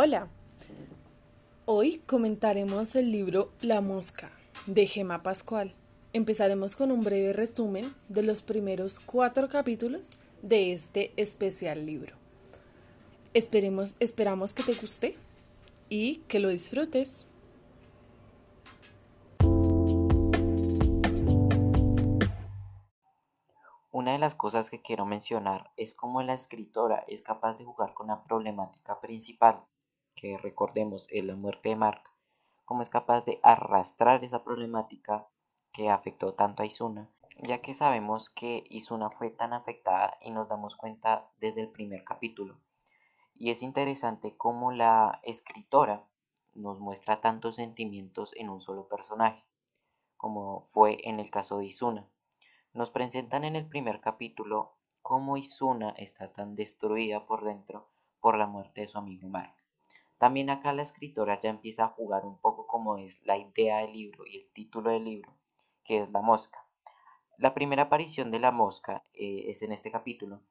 Hola, hoy comentaremos el libro La Mosca de Gema Pascual. Empezaremos con un breve resumen de los primeros cuatro capítulos de este especial libro. Esperemos, esperamos que te guste y que lo disfrutes. Una de las cosas que quiero mencionar es cómo la escritora es capaz de jugar con la problemática principal que recordemos es la muerte de Mark, cómo es capaz de arrastrar esa problemática que afectó tanto a Izuna, ya que sabemos que Izuna fue tan afectada y nos damos cuenta desde el primer capítulo. Y es interesante cómo la escritora nos muestra tantos sentimientos en un solo personaje, como fue en el caso de Izuna. Nos presentan en el primer capítulo cómo Izuna está tan destruida por dentro por la muerte de su amigo Mark. También acá la escritora ya empieza a jugar un poco como es la idea del libro y el título del libro, que es la mosca. La primera aparición de la mosca eh, es en este capítulo,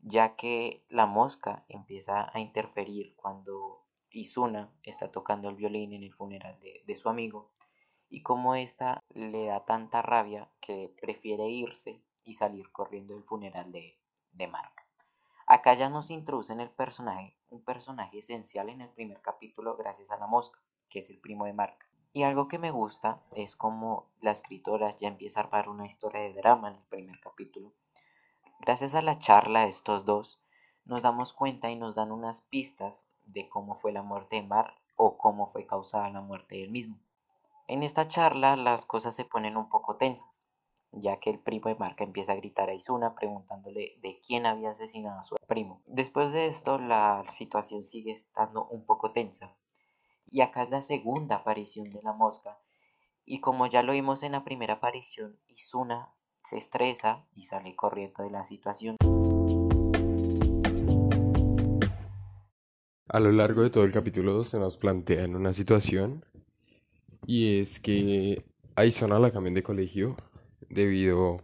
ya que la mosca empieza a interferir cuando Izuna está tocando el violín en el funeral de, su amigo y como ésta le da tanta rabia que prefiere irse y salir corriendo del funeral de, de Mark. Acá ya nos introducen el personaje, un personaje esencial en el primer capítulo gracias a la mosca, que es el primo de Mark. Y algo que me gusta es como la escritora ya empieza a armar una historia de drama en el primer capítulo. Gracias a la charla de estos dos, nos damos cuenta y nos dan unas pistas de cómo fue la muerte de Mark o cómo fue causada la muerte de él mismo. En esta charla las cosas se ponen un poco tensas, ya que el primo de Mark empieza a gritar a Izuna preguntándole de quién había asesinado a su primo. Después de esto, la situación sigue estando un poco tensa. Y acá es la segunda aparición de la mosca. Y como ya lo vimos en la primera aparición, Izuna se estresa y sale corriendo de la situación. A lo largo de todo el capítulo 2 se nos plantea en una situación y es que a Izuna la cambian de colegio debido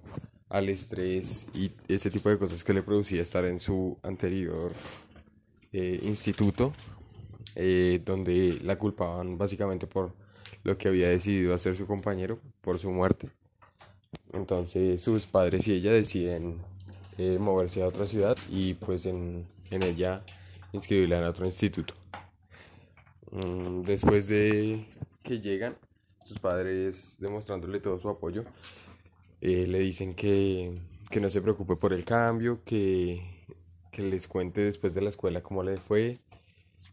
al estrés y ese tipo de cosas que le producía estar en su anterior eh, instituto, eh, donde la culpaban básicamente por lo que había decidido hacer su compañero, por su muerte. Entonces sus padres y ella deciden eh, moverse a otra ciudad y pues en, en ella inscribirla en otro instituto. Mm, después de que llegan, sus padres demostrándole todo su apoyo, eh, le dicen que, que, no se preocupe por el cambio, que, que, les cuente después de la escuela cómo le fue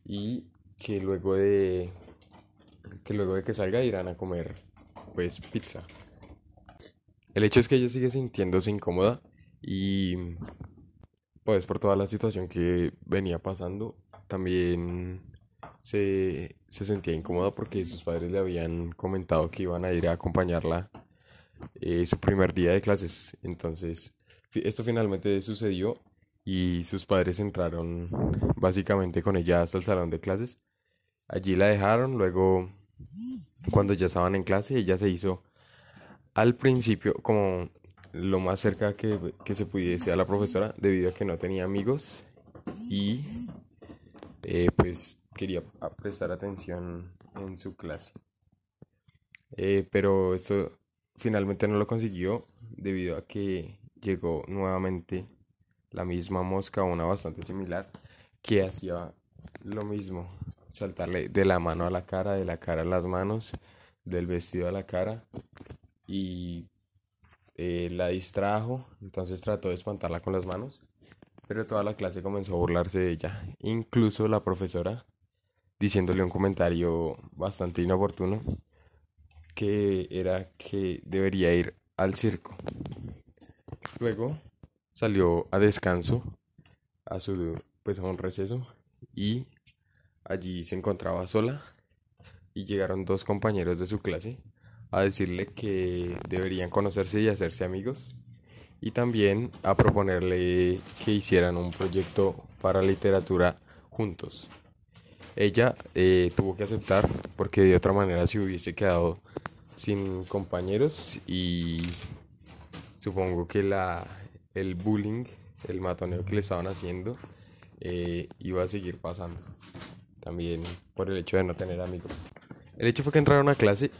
y que luego de que luego de que salga irán a comer pues pizza. El hecho es que ella sigue sintiéndose incómoda y pues por toda la situación que venía pasando también se, se sentía incómoda porque sus padres le habían comentado que iban a ir a acompañarla eh, su primer día de clases. Entonces, esto finalmente sucedió y sus padres entraron básicamente con ella hasta el salón de clases. Allí la dejaron, luego cuando ya estaban en clase, ella se hizo al principio como lo más cerca que, que se pudiese a la profesora debido a que no tenía amigos y eh, pues quería prestar atención en su clase. Eh, pero esto finalmente no lo consiguió debido a que llegó nuevamente la misma mosca, una bastante similar, que hacía lo mismo, saltarle de la mano a la cara, de la cara a las manos, del vestido a la cara y eh, la distrajo, entonces trató de espantarla con las manos, pero toda la clase comenzó a burlarse de ella, incluso la profesora diciéndole un comentario bastante inoportuno que era que debería ir al circo. Luego salió a descanso, a su pues a un receso y allí se encontraba sola y llegaron dos compañeros de su clase a decirle que deberían conocerse y hacerse amigos y también a proponerle que hicieran un proyecto para literatura juntos. Ella eh, tuvo que aceptar porque de otra manera se hubiese quedado sin compañeros y supongo que la, el bullying, el matoneo que le estaban haciendo eh, iba a seguir pasando. también por el hecho de no tener amigos. El hecho fue que entraron a clase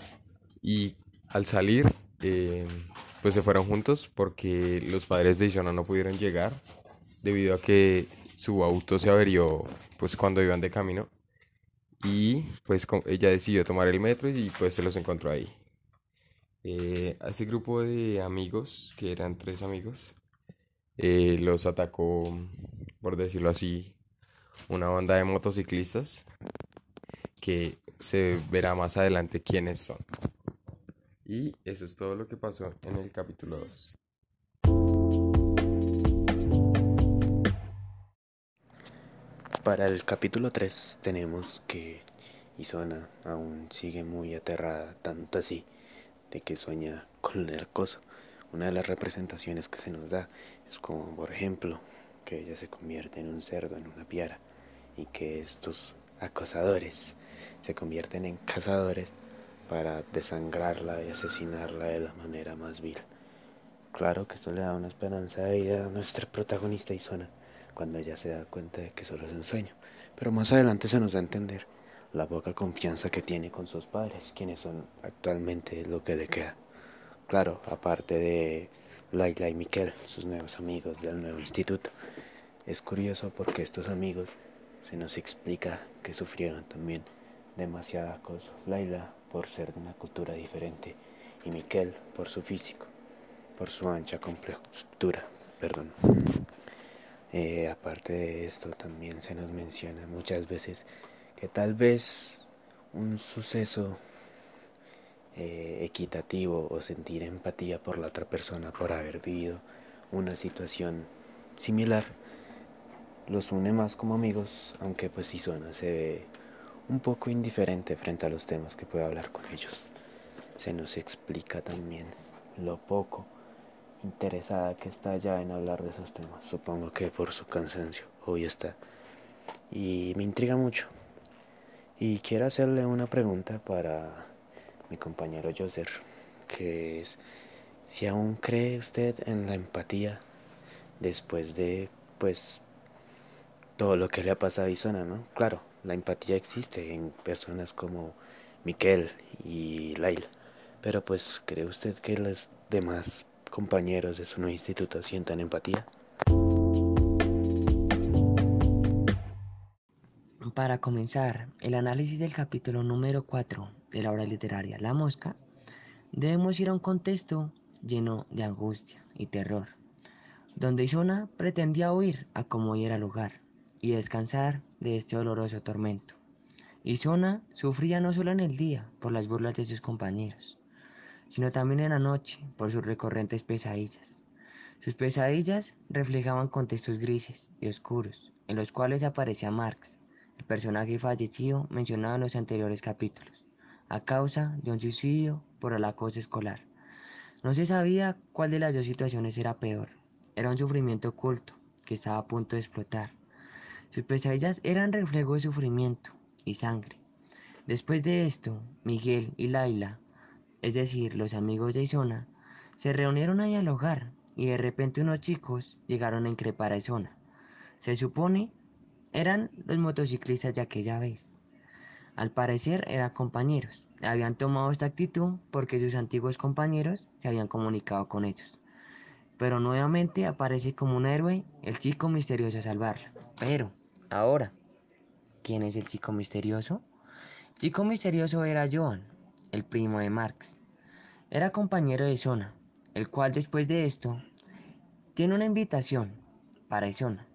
y al salir, eh, pues se fueron juntos porque los padres de Isona no pudieron llegar debido a que su auto se averió pues cuando iban de camino y pues ella decidió tomar el metro y pues se los encontró ahí. Eh, a este grupo de amigos, que eran tres amigos, eh, los atacó, por decirlo así, una banda de motociclistas que se verá más adelante quiénes son. Y eso es todo lo que pasó en el capítulo 2. Para el capítulo 3 tenemos que Isona aún sigue muy aterrada, tanto así de que sueña con el acoso. Una de las representaciones que se nos da es como, por ejemplo, que ella se convierte en un cerdo, en una piara, y que estos acosadores se convierten en cazadores para desangrarla y asesinarla de la manera más vil. Claro que esto le da una esperanza de vida a nuestra protagonista Isona cuando ella se da cuenta de que solo es un sueño. Pero más adelante se nos da a entender la poca confianza que tiene con sus padres, quienes son actualmente lo que le queda. Claro, aparte de Laila y Miquel, sus nuevos amigos del nuevo instituto. Es curioso porque estos amigos se nos explica que sufrieron también demasiada acoso. Laila por ser de una cultura diferente y Miquel por su físico, por su ancha complexura, perdón. Eh, aparte de esto, también se nos menciona muchas veces tal vez un suceso eh, equitativo o sentir empatía por la otra persona por haber vivido una situación similar los une más como amigos, aunque pues Isona se ve un poco indiferente frente a los temas que puede hablar con ellos. Se nos explica también lo poco interesada que está ya en hablar de esos temas. Supongo que por su cansancio, hoy está. Y me intriga mucho. Y quiero hacerle una pregunta para mi compañero Joser, que es si aún cree usted en la empatía después de, pues, todo lo que le ha pasado a Isona, ¿no? Claro, la empatía existe en personas como Miquel y Laila, pero pues, ¿cree usted que los demás compañeros de su nuevo instituto sientan empatía? Para comenzar el análisis del capítulo número 4 de la obra literaria La Mosca, debemos ir a un contexto lleno de angustia y terror, donde Isona pretendía huir a como era lugar y descansar de este doloroso tormento. Isona sufría no solo en el día por las burlas de sus compañeros, sino también en la noche por sus recurrentes pesadillas. Sus pesadillas reflejaban contextos grises y oscuros, en los cuales aparecía Marx, personaje fallecido mencionado en los anteriores capítulos, a causa de un suicidio por el acoso escolar. No se sabía cuál de las dos situaciones era peor. Era un sufrimiento oculto que estaba a punto de explotar. Sus pesadillas eran reflejo de sufrimiento y sangre. Después de esto, Miguel y Laila es decir, los amigos de Isona, se reunieron ahí al hogar y de repente unos chicos llegaron a increpar a Isona. Se supone eran los motociclistas de aquella vez. Al parecer eran compañeros. Habían tomado esta actitud porque sus antiguos compañeros se habían comunicado con ellos. Pero nuevamente aparece como un héroe el chico misterioso a salvarla. Pero, ahora, ¿quién es el chico misterioso? El chico misterioso era Joan, el primo de Marx. Era compañero de Zona, el cual después de esto tiene una invitación para Isona,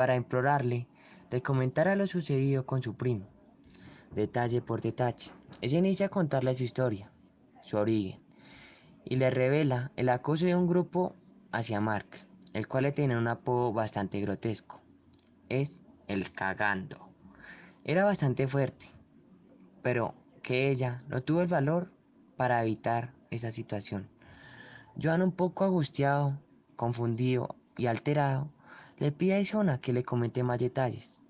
para implorarle de comentara lo sucedido con su primo, detalle por detalle. Ella inicia a contarle su historia, su origen, y le revela el acoso de un grupo hacia Marx, el cual le tiene un apodo bastante grotesco. Es el cagando. Era bastante fuerte, pero que ella no tuvo el valor para evitar esa situación. Joan un poco angustiado, confundido y alterado, le pide a Isona que le comente más detalles.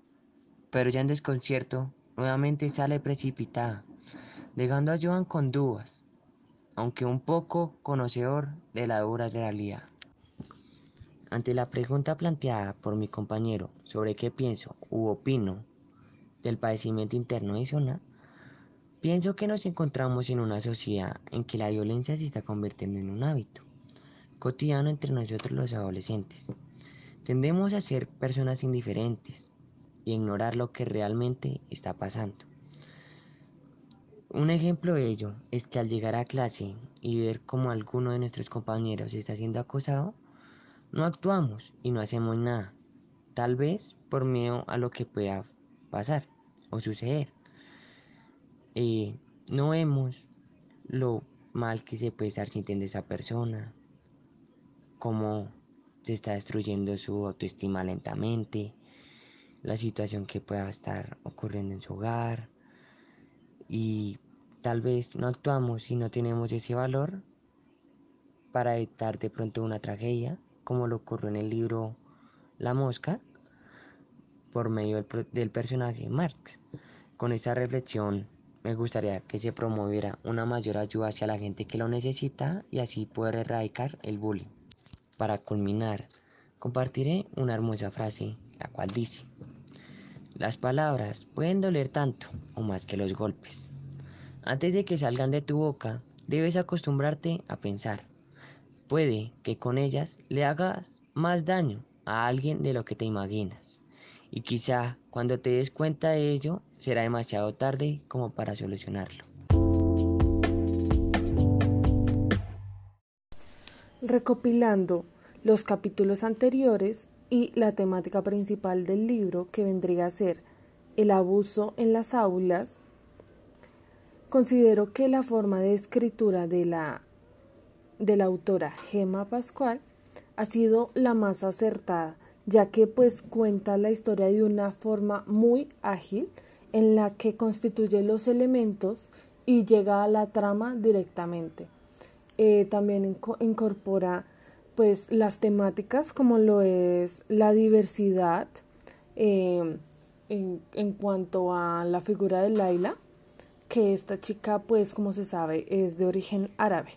Pero ya en desconcierto, nuevamente sale precipitada, dejando a Joan con dudas, aunque un poco conocedor de la dura realidad. Ante la pregunta planteada por mi compañero sobre qué pienso u opino del padecimiento interno de Zona, pienso que nos encontramos en una sociedad en que la violencia se está convirtiendo en un hábito cotidiano entre nosotros los adolescentes. Tendemos a ser personas indiferentes y ignorar lo que realmente está pasando. Un ejemplo de ello es que al llegar a clase y ver cómo alguno de nuestros compañeros está siendo acosado, no actuamos y no hacemos nada, tal vez por miedo a lo que pueda pasar o suceder. No vemos lo mal que se puede estar sintiendo esa persona, cómo se está destruyendo su autoestima lentamente, la situación que pueda estar ocurriendo en su hogar y tal vez no actuamos si no tenemos ese valor para evitar de pronto una tragedia, como lo ocurrió en el libro La Mosca, por medio del, del personaje Marx. Con esta reflexión me gustaría que se promoviera una mayor ayuda hacia la gente que lo necesita y así poder erradicar el bullying. Para culminar, compartiré una hermosa frase, la cual dice, las palabras pueden doler tanto o más que los golpes. Antes de que salgan de tu boca, debes acostumbrarte a pensar. Puede que con ellas le hagas más daño a alguien de lo que te imaginas. Y quizá cuando te des cuenta de ello, será demasiado tarde como para solucionarlo. Recopilando los capítulos anteriores y la temática principal del libro, que vendría a ser el abuso en las aulas, Considero que la forma de escritura de la, de la autora Gema Pascual ha sido la más acertada, ya que pues cuenta la historia de una forma muy ágil en la que constituye los elementos y llega a la trama directamente. Eh, también incorpora pues las temáticas como lo es la diversidad eh, en, en cuanto a la figura de Laila que esta chica, pues como se sabe, es de origen árabe.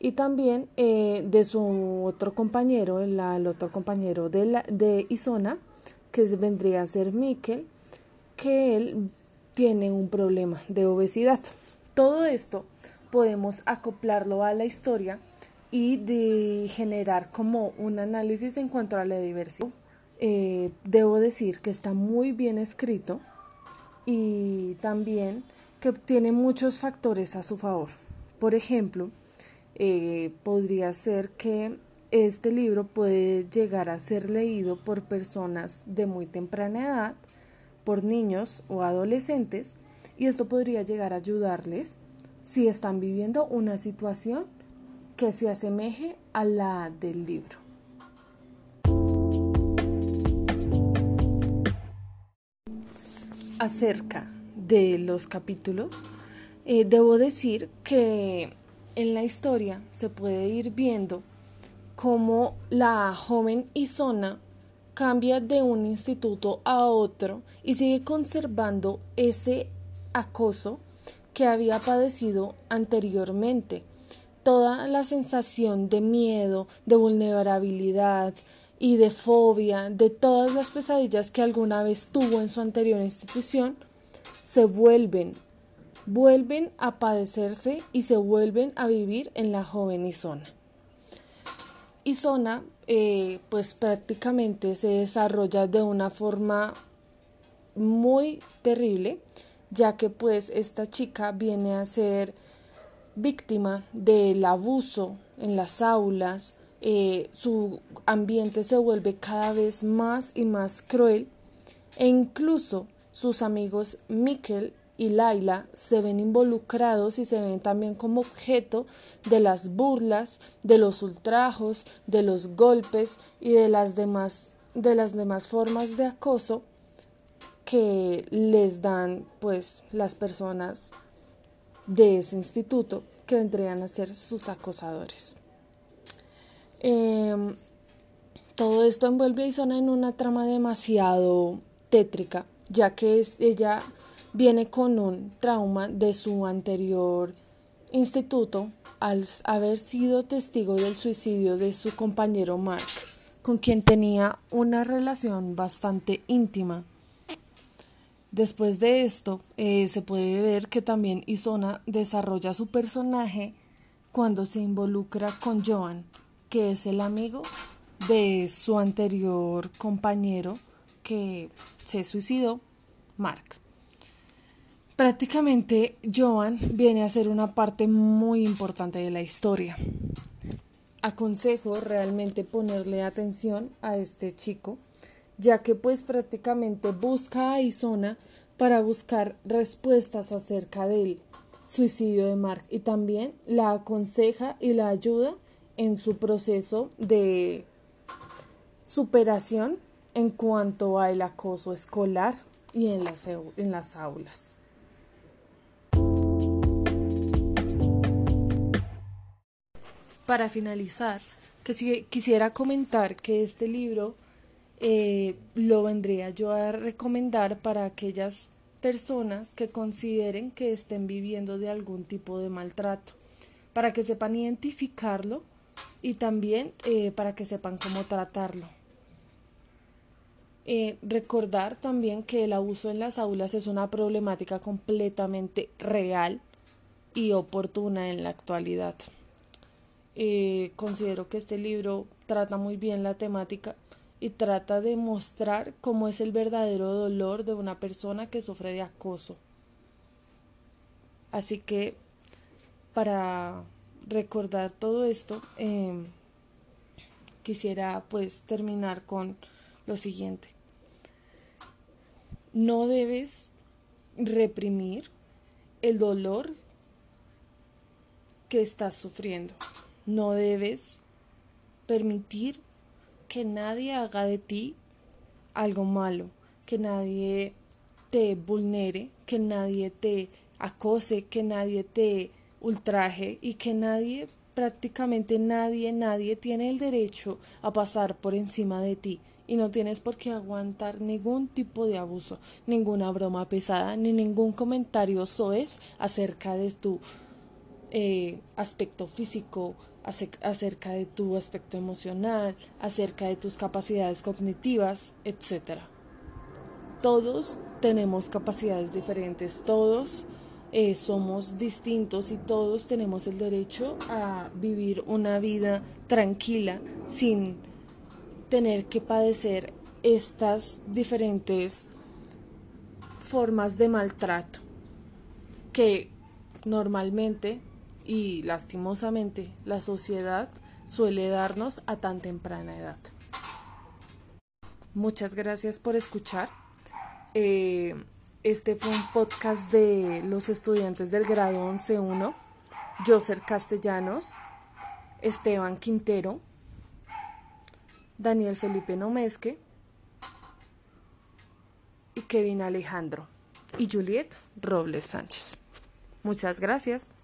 Y también eh, de su otro compañero, el, otro compañero de, de Isona, que vendría a ser Mikel, que él tiene un problema de obesidad. Todo esto podemos acoplarlo a la historia y de generar como un análisis en cuanto a la diversidad. Eh, debo decir que está muy bien escrito y también que tiene muchos factores a su favor. Por ejemplo, eh, podría ser que este libro puede llegar a ser leído por personas de muy temprana edad, por niños o adolescentes, y esto podría llegar a ayudarles si están viviendo una situación que se asemeje a la del libro. Acerca de los capítulos, eh, debo decir que en la historia se puede ir viendo cómo la joven Isona cambia de un instituto a otro y sigue conservando ese acoso que había padecido anteriormente. Toda la sensación de miedo, de vulnerabilidad y de fobia, de todas las pesadillas que alguna vez tuvo en su anterior institución, se vuelven, vuelven a padecerse y se vuelven a vivir en la joven Isona. Isona, eh, pues prácticamente se desarrolla de una forma muy terrible, ya que pues esta chica viene a ser víctima del abuso en las aulas, eh, su ambiente se vuelve cada vez más y más cruel e incluso sus amigos Mikkel y Laila se ven involucrados y se ven también como objeto de las burlas, de los ultrajos, de los golpes y de las demás, de las demás formas de acoso que les dan pues las personas de ese instituto que vendrían a ser sus acosadores. Em, todo esto envuelve a Isona en una trama demasiado tétrica ya que ella viene con un trauma de su anterior instituto al haber sido testigo del suicidio de su compañero Mark, con quien tenía una relación bastante íntima. Después de esto, eh, se puede ver que también Isona desarrolla su personaje cuando se involucra con Joan, que es el amigo de su anterior compañero que se suicidó, Mark. Prácticamente Joan viene a ser una parte muy importante de la historia. Aconsejo realmente ponerle atención a este chico ya que pues prácticamente busca a Isona para buscar respuestas acerca del suicidio de Mark y también la aconseja y la ayuda en su proceso de superación en cuanto al acoso escolar y en las, en las aulas. Para finalizar, quisiera comentar que este libro eh, lo vendría yo a recomendar para aquellas personas que consideren que estén viviendo de algún tipo de maltrato, para que sepan identificarlo y también eh, para que sepan cómo tratarlo. Eh, recordar también que el abuso en las aulas es una problemática completamente real y oportuna en la actualidad. considero que este libro trata muy bien la temática y trata de mostrar cómo es el verdadero dolor de una persona que sufre de acoso. Así que para recordar todo esto, em, quisiera pues terminar con lo siguiente. No debes reprimir el dolor que estás sufriendo. No debes permitir que nadie haga de ti algo malo, que nadie te vulnere, que nadie te acose, que nadie te ultraje y que nadie, prácticamente nadie, nadie tiene el derecho a pasar por encima de ti. Y no tienes por qué aguantar ningún tipo de abuso, ninguna broma pesada, ni ningún comentario soez acerca de tu eh, aspecto físico, acerca de tu aspecto emocional, acerca de tus capacidades cognitivas, etc. Todos tenemos capacidades diferentes, todos eh, somos distintos y todos tenemos el derecho a vivir una vida tranquila sin tener que padecer estas diferentes formas de maltrato que normalmente y lastimosamente la sociedad suele darnos a tan temprana edad. Muchas gracias por escuchar. Eh, este fue un podcast de los estudiantes del grado 11.1, Joser Castellanos, Esteban Quintero, Daniel Felipe Nomesque y Kevin Alejandro y Juliet Robles Sánchez. Muchas gracias.